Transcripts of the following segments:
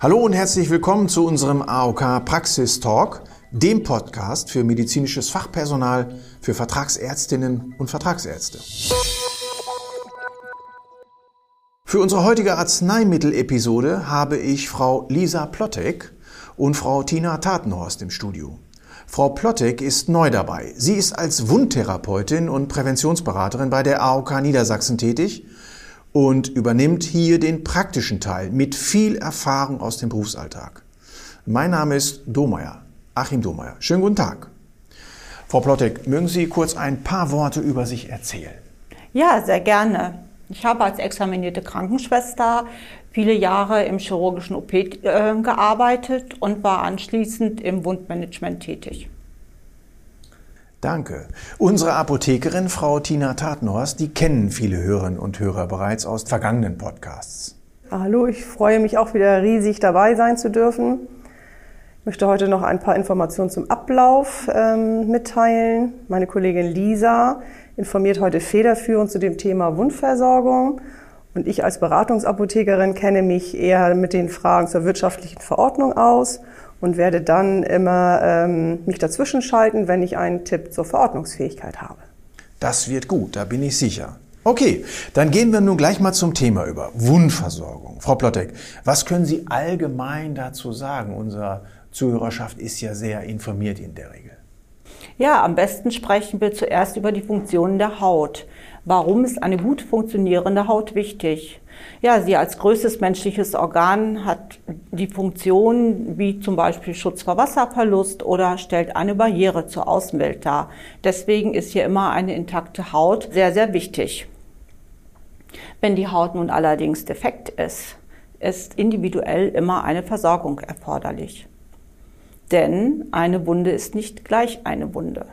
Hallo und herzlich willkommen zu unserem AOK Praxis Talk, dem Podcast für medizinisches Fachpersonal, für Vertragsärztinnen und Vertragsärzte. Für unsere heutige Arzneimittel-Episode habe ich Frau Lisa Plottek und Frau Tina Tatenhorst im Studio. Frau Plottek ist neu dabei. Sie ist als Wundtherapeutin und Präventionsberaterin bei der AOK Niedersachsen tätig und übernimmt hier den praktischen Teil mit viel Erfahrung aus dem Berufsalltag. Mein Name ist Domeyer, Achim Domeyer. Schönen guten Tag. Frau Plottek, mögen Sie kurz ein paar Worte über sich erzählen? Ja, sehr gerne. Ich habe als examinierte Krankenschwester viele Jahre im chirurgischen OP äh, gearbeitet und war anschließend im Wundmanagement tätig. Danke. Unsere Apothekerin, Frau Tina Tatenhorst, die kennen viele Hörerinnen und Hörer bereits aus vergangenen Podcasts. Hallo, ich freue mich auch wieder riesig dabei sein zu dürfen. Ich möchte heute noch ein paar Informationen zum Ablauf ähm, mitteilen. Meine Kollegin Lisa informiert heute federführend zu dem Thema Wundversorgung. Und ich als Beratungsapothekerin kenne mich eher mit den Fragen zur wirtschaftlichen Verordnung aus und werde dann immer ähm, mich dazwischen schalten, wenn ich einen Tipp zur Verordnungsfähigkeit habe. Das wird gut, da bin ich sicher. Okay, dann gehen wir nun gleich mal zum Thema über. Wundversorgung. Frau Plottek, was können Sie allgemein dazu sagen? Unsere Zuhörerschaft ist ja sehr informiert in der Regel. Ja, am besten sprechen wir zuerst über die Funktionen der Haut. Warum ist eine gut funktionierende Haut wichtig? Ja, sie als größtes menschliches Organ hat die Funktion wie zum Beispiel Schutz vor Wasserverlust oder stellt eine Barriere zur Außenwelt dar. Deswegen ist hier immer eine intakte Haut sehr, sehr wichtig. Wenn die Haut nun allerdings defekt ist, ist individuell immer eine Versorgung erforderlich. Denn eine Wunde ist nicht gleich eine Wunde.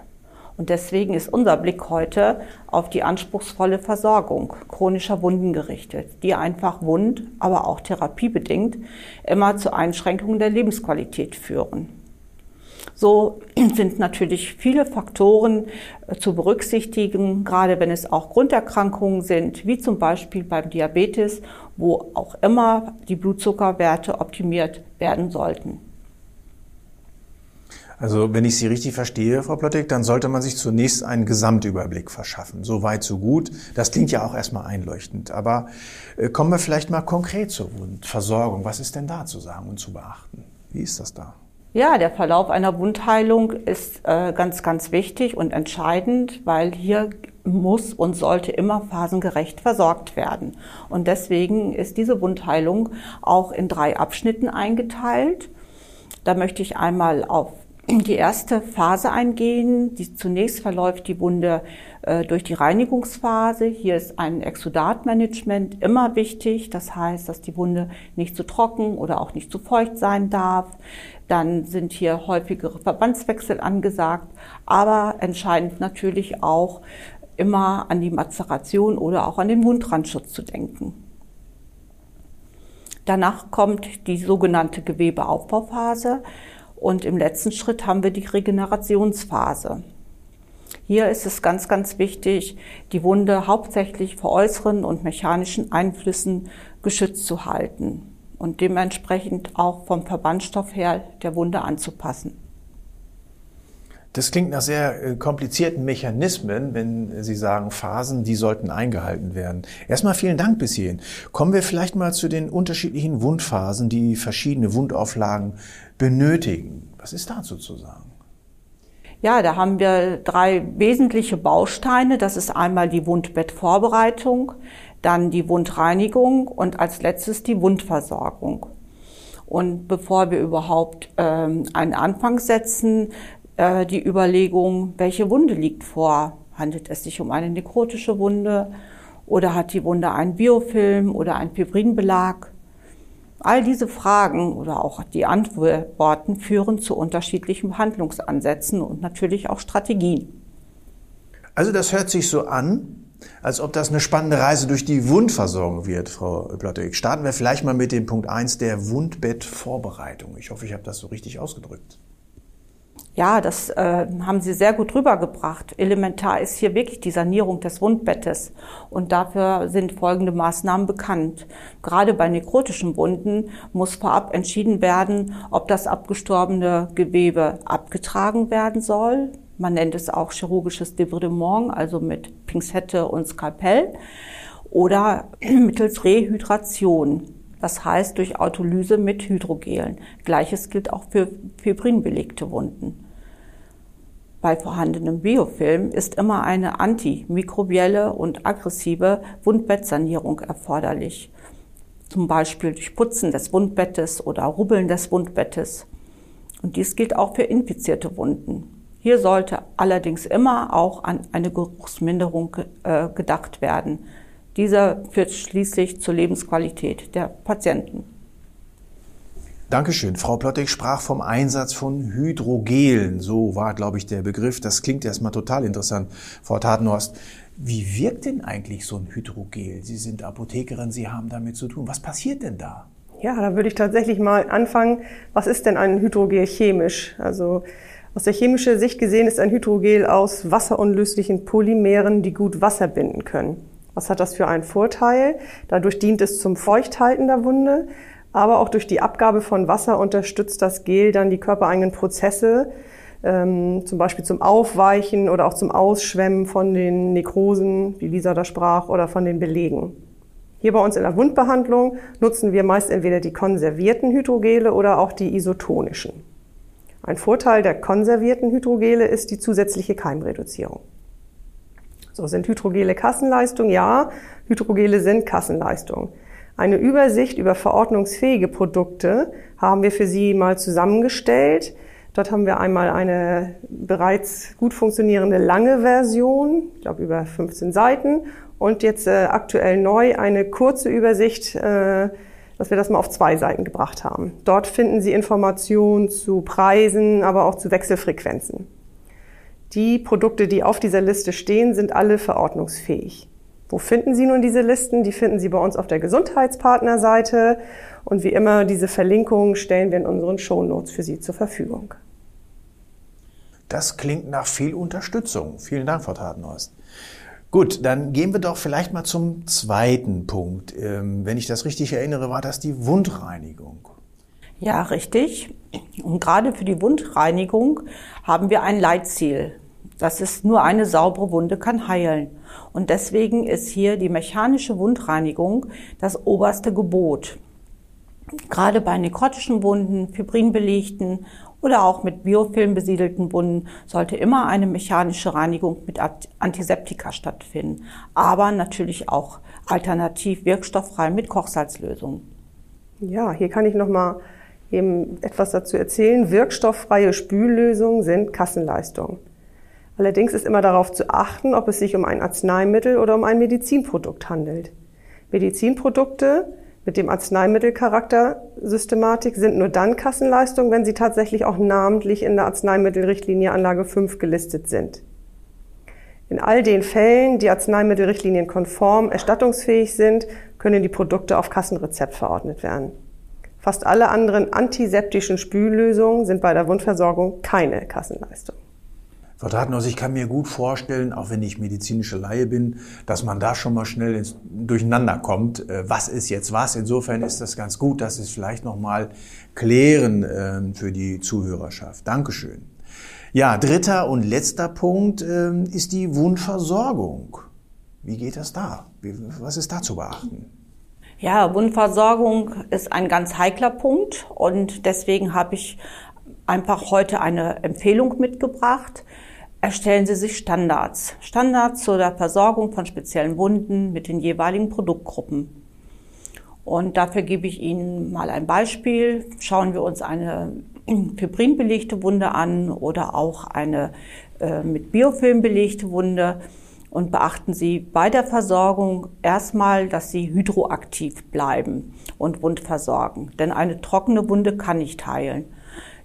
Und deswegen ist unser Blick heute auf die anspruchsvolle Versorgung chronischer Wunden gerichtet, die einfach wund, aber auch therapiebedingt immer zu Einschränkungen der Lebensqualität führen. So sind natürlich viele Faktoren äh, zu berücksichtigen, gerade wenn es auch Grunderkrankungen sind, wie zum Beispiel beim Diabetes, wo auch immer die Blutzuckerwerte optimiert werden sollten. Also wenn ich Sie richtig verstehe, Frau Plottek, dann sollte man sich zunächst einen Gesamtüberblick verschaffen. So weit, so gut. Das klingt ja auch erstmal einleuchtend. Aber äh, kommen wir vielleicht mal konkret zur Wundversorgung. Was ist denn da zu sagen und zu beachten? Wie ist das da? Ja, der Verlauf einer Wundheilung ist äh, ganz, ganz wichtig und entscheidend, weil hier muss und sollte immer phasengerecht versorgt werden. Und deswegen ist diese Wundheilung auch in drei Abschnitten eingeteilt. Da möchte ich einmal auf die erste Phase eingehen. Die, zunächst verläuft die Wunde äh, durch die Reinigungsphase. Hier ist ein Exudatmanagement immer wichtig. Das heißt, dass die Wunde nicht zu trocken oder auch nicht zu feucht sein darf. Dann sind hier häufigere Verbandswechsel angesagt. Aber entscheidend natürlich auch immer an die Mazeration oder auch an den Wundrandschutz zu denken. Danach kommt die sogenannte Gewebeaufbauphase. Und im letzten Schritt haben wir die Regenerationsphase. Hier ist es ganz, ganz wichtig, die Wunde hauptsächlich vor äußeren und mechanischen Einflüssen geschützt zu halten und dementsprechend auch vom Verbandstoff her der Wunde anzupassen. Das klingt nach sehr äh, komplizierten Mechanismen, wenn Sie sagen Phasen, die sollten eingehalten werden. Erstmal vielen Dank bis hierhin. Kommen wir vielleicht mal zu den unterschiedlichen Wundphasen, die verschiedene Wundauflagen benötigen. Was ist dazu zu sagen? Ja, da haben wir drei wesentliche Bausteine. Das ist einmal die Wundbettvorbereitung, dann die Wundreinigung und als letztes die Wundversorgung. Und bevor wir überhaupt ähm, einen Anfang setzen, äh, die Überlegung, welche Wunde liegt vor? Handelt es sich um eine nekrotische Wunde oder hat die Wunde einen Biofilm oder einen Fibrinbelag? All diese Fragen oder auch die Antworten führen zu unterschiedlichen Behandlungsansätzen und natürlich auch Strategien. Also das hört sich so an, als ob das eine spannende Reise durch die Wundversorgung wird, Frau Plottek. Starten wir vielleicht mal mit dem Punkt 1 der Wundbettvorbereitung. Ich hoffe, ich habe das so richtig ausgedrückt. Ja, das äh, haben Sie sehr gut rübergebracht. Elementar ist hier wirklich die Sanierung des Wundbettes. Und dafür sind folgende Maßnahmen bekannt. Gerade bei nekrotischen Wunden muss vorab entschieden werden, ob das abgestorbene Gewebe abgetragen werden soll. Man nennt es auch chirurgisches Debridement, also mit Pinzette und Skalpell. Oder mittels Rehydration. Das heißt durch Autolyse mit Hydrogelen. Gleiches gilt auch für fibrinbelegte Wunden bei vorhandenem Biofilm ist immer eine antimikrobielle und aggressive Wundbettsanierung erforderlich. Zum Beispiel durch Putzen des Wundbettes oder Rubbeln des Wundbettes. Und dies gilt auch für infizierte Wunden. Hier sollte allerdings immer auch an eine Geruchsminderung äh, gedacht werden. Dieser führt schließlich zur Lebensqualität der Patienten. Dankeschön. Frau Plottig sprach vom Einsatz von Hydrogelen. So war, glaube ich, der Begriff. Das klingt erstmal total interessant, Frau Tatenhorst. Wie wirkt denn eigentlich so ein Hydrogel? Sie sind Apothekerin, Sie haben damit zu tun. Was passiert denn da? Ja, da würde ich tatsächlich mal anfangen. Was ist denn ein Hydrogel chemisch? Also aus der chemischen Sicht gesehen ist ein Hydrogel aus wasserunlöslichen Polymeren, die gut Wasser binden können. Was hat das für einen Vorteil? Dadurch dient es zum Feuchthalten der Wunde aber auch durch die Abgabe von Wasser unterstützt das Gel dann die körpereigenen Prozesse, ähm, zum Beispiel zum Aufweichen oder auch zum Ausschwemmen von den Nekrosen, wie Lisa da sprach, oder von den Belegen. Hier bei uns in der Wundbehandlung nutzen wir meist entweder die konservierten Hydrogele oder auch die isotonischen. Ein Vorteil der konservierten Hydrogele ist die zusätzliche Keimreduzierung. So sind Hydrogele Kassenleistung? Ja, Hydrogele sind Kassenleistung. Eine Übersicht über verordnungsfähige Produkte haben wir für Sie mal zusammengestellt. Dort haben wir einmal eine bereits gut funktionierende lange Version, ich glaube über 15 Seiten, und jetzt äh, aktuell neu eine kurze Übersicht, äh, dass wir das mal auf zwei Seiten gebracht haben. Dort finden Sie Informationen zu Preisen, aber auch zu Wechselfrequenzen. Die Produkte, die auf dieser Liste stehen, sind alle verordnungsfähig. Wo finden Sie nun diese Listen? Die finden Sie bei uns auf der Gesundheitspartnerseite. Und wie immer, diese Verlinkungen stellen wir in unseren Shownotes für Sie zur Verfügung. Das klingt nach viel Unterstützung. Vielen Dank, Frau Tatenhorst. Gut, dann gehen wir doch vielleicht mal zum zweiten Punkt. Ähm, wenn ich das richtig erinnere, war das die Wundreinigung. Ja, richtig. Und gerade für die Wundreinigung haben wir ein Leitziel. Das ist nur eine saubere Wunde kann heilen. Und deswegen ist hier die mechanische Wundreinigung das oberste Gebot. Gerade bei nekrotischen Wunden, fibrinbelegten oder auch mit Biofilm besiedelten Wunden sollte immer eine mechanische Reinigung mit Antiseptika stattfinden. Aber natürlich auch alternativ wirkstofffrei mit Kochsalzlösungen. Ja, hier kann ich noch mal eben etwas dazu erzählen. Wirkstofffreie Spüllösungen sind Kassenleistungen. Allerdings ist immer darauf zu achten, ob es sich um ein Arzneimittel oder um ein Medizinprodukt handelt. Medizinprodukte mit dem Arzneimittelcharakter Systematik sind nur dann Kassenleistungen, wenn sie tatsächlich auch namentlich in der Arzneimittelrichtlinie Anlage 5 gelistet sind. In all den Fällen, die Arzneimittelrichtlinien konform erstattungsfähig sind, können die Produkte auf Kassenrezept verordnet werden. Fast alle anderen antiseptischen Spüllösungen sind bei der Wundversorgung keine Kassenleistung. Frau Tatenhaus, ich kann mir gut vorstellen, auch wenn ich medizinische Laie bin, dass man da schon mal schnell ins Durcheinander kommt. Äh, was ist jetzt was? Insofern ist das ganz gut, dass es vielleicht noch mal klären ähm, für die Zuhörerschaft. Dankeschön. Ja, dritter und letzter Punkt ähm, ist die Wundversorgung. Wie geht das da? Was ist da zu beachten? Ja, Wundversorgung ist ein ganz heikler Punkt und deswegen habe ich einfach heute eine Empfehlung mitgebracht erstellen Sie sich Standards. Standards zur Versorgung von speziellen Wunden mit den jeweiligen Produktgruppen. Und dafür gebe ich Ihnen mal ein Beispiel. Schauen wir uns eine fibrinbelegte Wunde an oder auch eine äh, mit Biofilm belegte Wunde und beachten Sie bei der Versorgung erstmal, dass Sie hydroaktiv bleiben und wundversorgen. Denn eine trockene Wunde kann nicht heilen.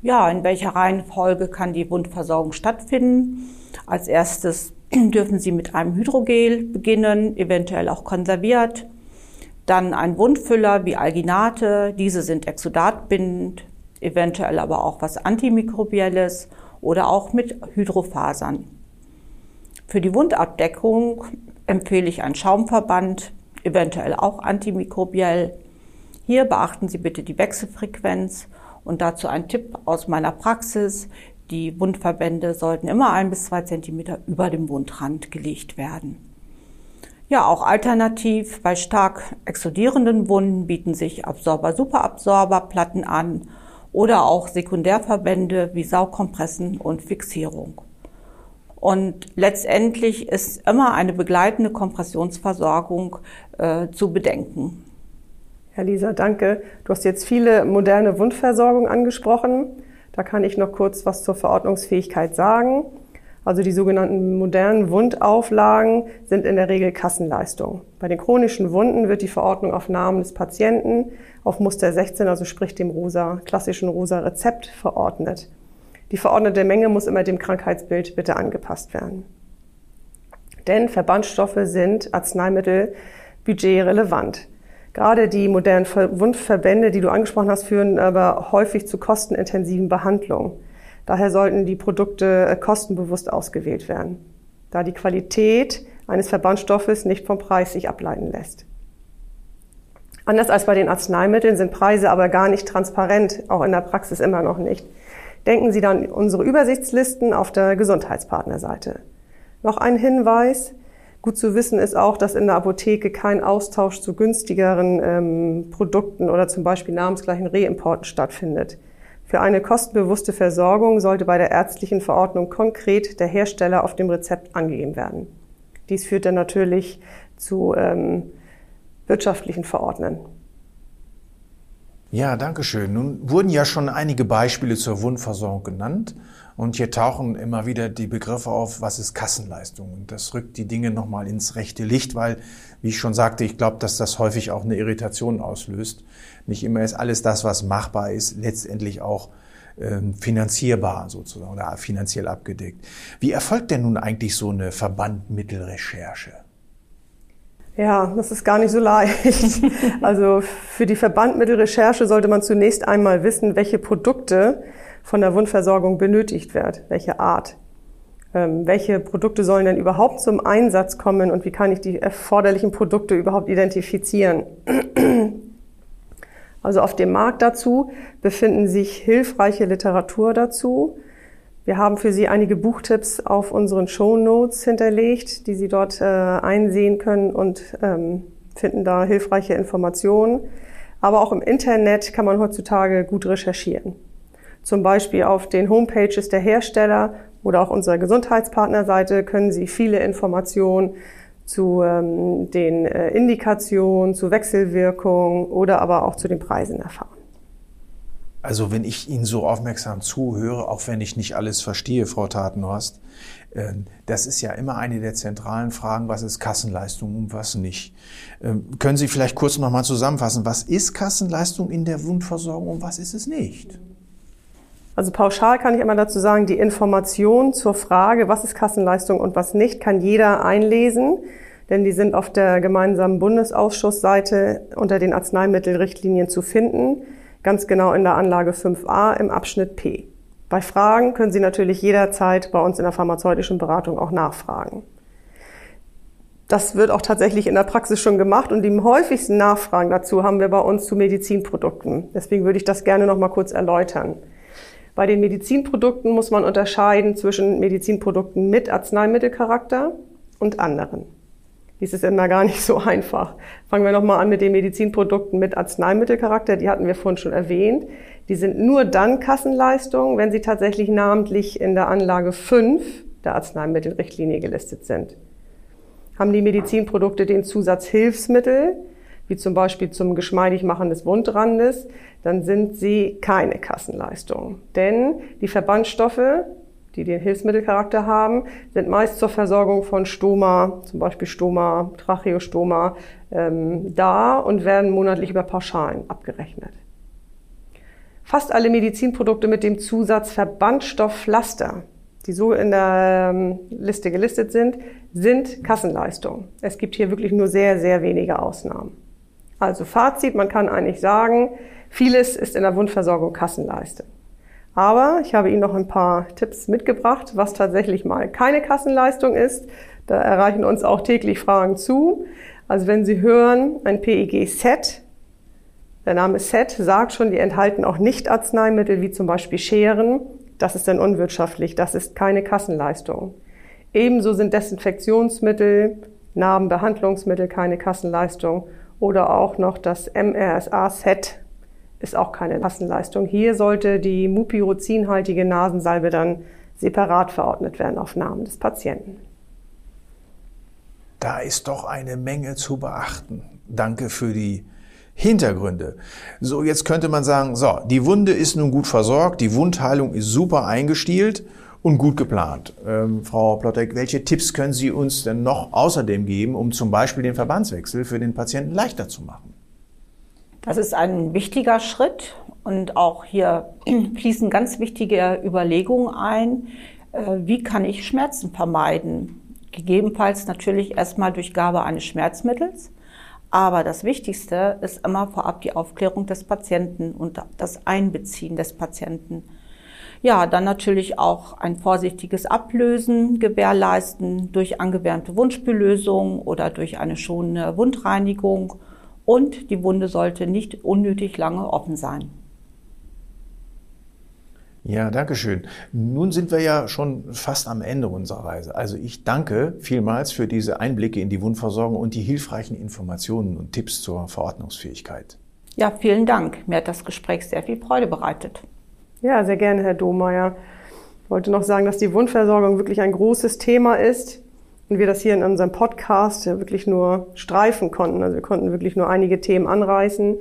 Ja, in welcher Reihenfolge kann die Wundversorgung stattfinden? Als erstes dürfen Sie mit einem Hydrogel beginnen, eventuell auch konserviert. Dann ein Wundfüller wie Alginate. Diese sind exudatbindend, eventuell aber auch was Antimikrobielles. oder auch mit Hydrofasern. Für die Wundabdeckung empfehle ich einen Schaumverband, eventuell auch antimikrobiell. Hier beachten Sie bitte die Wechselfrequenz und dazu ein Tipp aus meiner Praxis. Die Wundverbände sollten immer ein bis zwei Zentimeter über dem Wundrand gelegt werden. Ja, auch alternativ bei stark explodierenden Wunden bieten sich Absorber-Superabsorber-Platten an oder auch Sekundärverbände wie Saugkompressen und Fixierung. Und letztendlich ist immer eine begleitende Kompressionsversorgung äh, zu bedenken. Herr Lisa, danke. Du hast jetzt viele moderne Wundversorgung angesprochen. Da kann ich noch kurz was zur Verordnungsfähigkeit sagen. Also die sogenannten modernen Wundauflagen sind in der Regel Kassenleistung. Bei den chronischen Wunden wird die Verordnung auf Namen des Patienten auf Muster 16, also sprich dem rosa, klassischen rosa Rezept verordnet. Die verordnete Menge muss immer dem Krankheitsbild bitte angepasst werden. Denn Verbandstoffe sind Arzneimittel budgetrelevant. Gerade die modernen Wundverbände, die du angesprochen hast, führen aber häufig zu kostenintensiven Behandlungen. Daher sollten die Produkte äh, kostenbewusst ausgewählt werden, da die Qualität eines Verbandstoffes nicht vom Preis sich ableiten lässt. Anders als bei den Arzneimitteln sind Preise aber gar nicht transparent, auch in der Praxis immer noch nicht. Denken Sie dann unsere Übersichtslisten auf der Gesundheitspartnerseite. Noch ein Hinweis. Gut zu wissen ist auch, dass in der Apotheke kein Austausch zu günstigeren ähm, Produkten oder zum Beispiel namensgleichen Reimporten stattfindet. Für eine kostenbewusste Versorgung sollte bei der ärztlichen Verordnung konkret der Hersteller auf dem Rezept angegeben werden. Dies führt dann natürlich zu ähm, wirtschaftlichen Verordnen. Ja, danke schön. Nun wurden ja schon einige Beispiele zur Wundversorgung genannt und hier tauchen immer wieder die Begriffe auf, was ist Kassenleistung? Und das rückt die Dinge nochmal ins rechte Licht, weil, wie ich schon sagte, ich glaube, dass das häufig auch eine Irritation auslöst. Nicht immer ist alles das, was machbar ist, letztendlich auch ähm, finanzierbar sozusagen oder finanziell abgedeckt. Wie erfolgt denn nun eigentlich so eine Verbandmittelrecherche? Ja, das ist gar nicht so leicht. Also für die Verbandmittelrecherche sollte man zunächst einmal wissen, welche Produkte von der Wundversorgung benötigt wird, welche Art. Ähm, welche Produkte sollen denn überhaupt zum Einsatz kommen und wie kann ich die erforderlichen Produkte überhaupt identifizieren? Also auf dem Markt dazu befinden sich hilfreiche Literatur dazu, wir haben für Sie einige Buchtipps auf unseren Show Notes hinterlegt, die Sie dort äh, einsehen können und ähm, finden da hilfreiche Informationen. Aber auch im Internet kann man heutzutage gut recherchieren. Zum Beispiel auf den Homepages der Hersteller oder auch unserer Gesundheitspartnerseite können Sie viele Informationen zu ähm, den äh, Indikationen, zu Wechselwirkungen oder aber auch zu den Preisen erfahren. Also wenn ich Ihnen so aufmerksam zuhöre, auch wenn ich nicht alles verstehe, Frau Tatenhorst, ähm, das ist ja immer eine der zentralen Fragen, was ist Kassenleistung und was nicht. Ähm, können Sie vielleicht kurz nochmal zusammenfassen, was ist Kassenleistung in der Wundversorgung und was ist es nicht? Also pauschal kann ich immer dazu sagen, die Information zur Frage, was ist Kassenleistung und was nicht, kann jeder einlesen, denn die sind auf der gemeinsamen Bundesausschussseite unter den Arzneimittelrichtlinien zu finden ganz genau in der Anlage 5a im Abschnitt P. Bei Fragen können Sie natürlich jederzeit bei uns in der pharmazeutischen Beratung auch nachfragen. Das wird auch tatsächlich in der Praxis schon gemacht und die häufigsten Nachfragen dazu haben wir bei uns zu Medizinprodukten. Deswegen würde ich das gerne noch mal kurz erläutern. Bei den Medizinprodukten muss man unterscheiden zwischen Medizinprodukten mit Arzneimittelcharakter und anderen. Dies ist immer gar nicht so einfach. Fangen wir nochmal an mit den Medizinprodukten mit Arzneimittelcharakter. Die hatten wir vorhin schon erwähnt. Die sind nur dann Kassenleistungen, wenn sie tatsächlich namentlich in der Anlage 5 der Arzneimittelrichtlinie gelistet sind. Haben die Medizinprodukte den Zusatz Hilfsmittel, wie zum Beispiel zum geschmeidig machen des Wundrandes, dann sind sie keine Kassenleistungen. Denn die Verbandstoffe die den Hilfsmittelcharakter haben, sind meist zur Versorgung von Stoma, zum Beispiel Stoma, Tracheostoma, ähm, da und werden monatlich über Pauschalen abgerechnet. Fast alle Medizinprodukte mit dem Zusatz Verbandstoffpflaster, die so in der ähm, Liste gelistet sind, sind Kassenleistungen. Es gibt hier wirklich nur sehr, sehr wenige Ausnahmen. Also Fazit, man kann eigentlich sagen, vieles ist in der Wundversorgung Kassenleistung. Aber ich habe Ihnen noch ein paar Tipps mitgebracht, was tatsächlich mal keine Kassenleistung ist. Da erreichen uns auch täglich Fragen zu. Also wenn Sie hören, ein PEG-Set, der Name Set sagt schon, die enthalten auch Nicht-Arzneimittel wie zum Beispiel Scheren. Das ist dann unwirtschaftlich, das ist keine Kassenleistung. Ebenso sind Desinfektionsmittel, Narbenbehandlungsmittel keine Kassenleistung oder auch noch das MRSA-Set ist auch keine Kassenleistung. Hier sollte die mupirozin-haltige Nasensalbe dann separat verordnet werden auf Namen des Patienten. Da ist doch eine Menge zu beachten. Danke für die Hintergründe. So, jetzt könnte man sagen, so, die Wunde ist nun gut versorgt, die Wundheilung ist super eingestielt und gut geplant. Ähm, Frau Plottek, welche Tipps können Sie uns denn noch außerdem geben, um zum Beispiel den Verbandswechsel für den Patienten leichter zu machen? Das ist ein wichtiger Schritt und auch hier fließen ganz wichtige Überlegungen ein. Äh, wie kann ich Schmerzen vermeiden? Gegebenenfalls natürlich erstmal durch Gabe eines Schmerzmittels. Aber das Wichtigste ist immer vorab die Aufklärung des Patienten und das Einbeziehen des Patienten. Ja, dann natürlich auch ein vorsichtiges Ablösen gewährleisten durch angewärmte Wundspüllösung oder durch eine schonende Wundreinigung und die Wunde sollte nicht unnötig lange offen sein. Ja, danke schön. Nun sind wir ja schon fast am Ende unserer Reise. Also ich danke vielmals für diese Einblicke in die Wundversorgung und die hilfreichen Informationen und Tipps zur Verordnungsfähigkeit. Ja, vielen Dank. Mir hat das Gespräch sehr viel Freude bereitet. Ja, sehr gerne, Herr Domeyer. Ich wollte noch sagen, dass die Wundversorgung wirklich ein großes Thema ist und wir das hier in unserem Podcast ja wirklich nur streifen konnten. Also wir konnten wirklich nur einige Themen anreißen.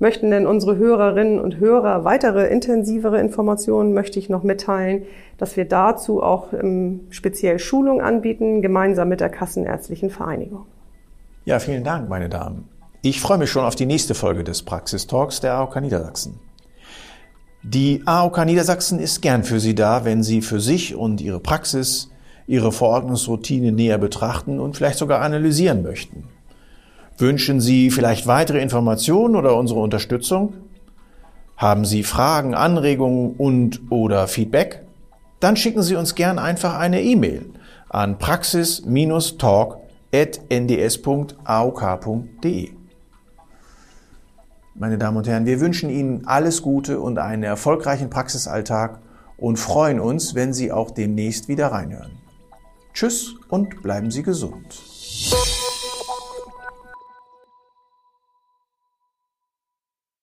Möchten denn unsere Hörerinnen und Hörer weitere intensivere Informationen, möchte ich noch mitteilen, dass wir dazu auch ähm, speziell Schulung anbieten, gemeinsam mit der Kassenärztlichen Vereinigung. Ja, vielen Dank, meine Damen. Ich freue mich schon auf die nächste Folge des Praxistalks der AOK Niedersachsen. Die AOK Niedersachsen ist gern für Sie da, wenn Sie für sich und Ihre Praxis Ihre Verordnungsroutine näher betrachten und vielleicht sogar analysieren möchten. Wünschen Sie vielleicht weitere Informationen oder unsere Unterstützung? Haben Sie Fragen, Anregungen und oder Feedback? Dann schicken Sie uns gern einfach eine E-Mail an praxis-talk.nds.aok.de. Meine Damen und Herren, wir wünschen Ihnen alles Gute und einen erfolgreichen Praxisalltag und freuen uns, wenn Sie auch demnächst wieder reinhören. Tschüss und bleiben Sie gesund.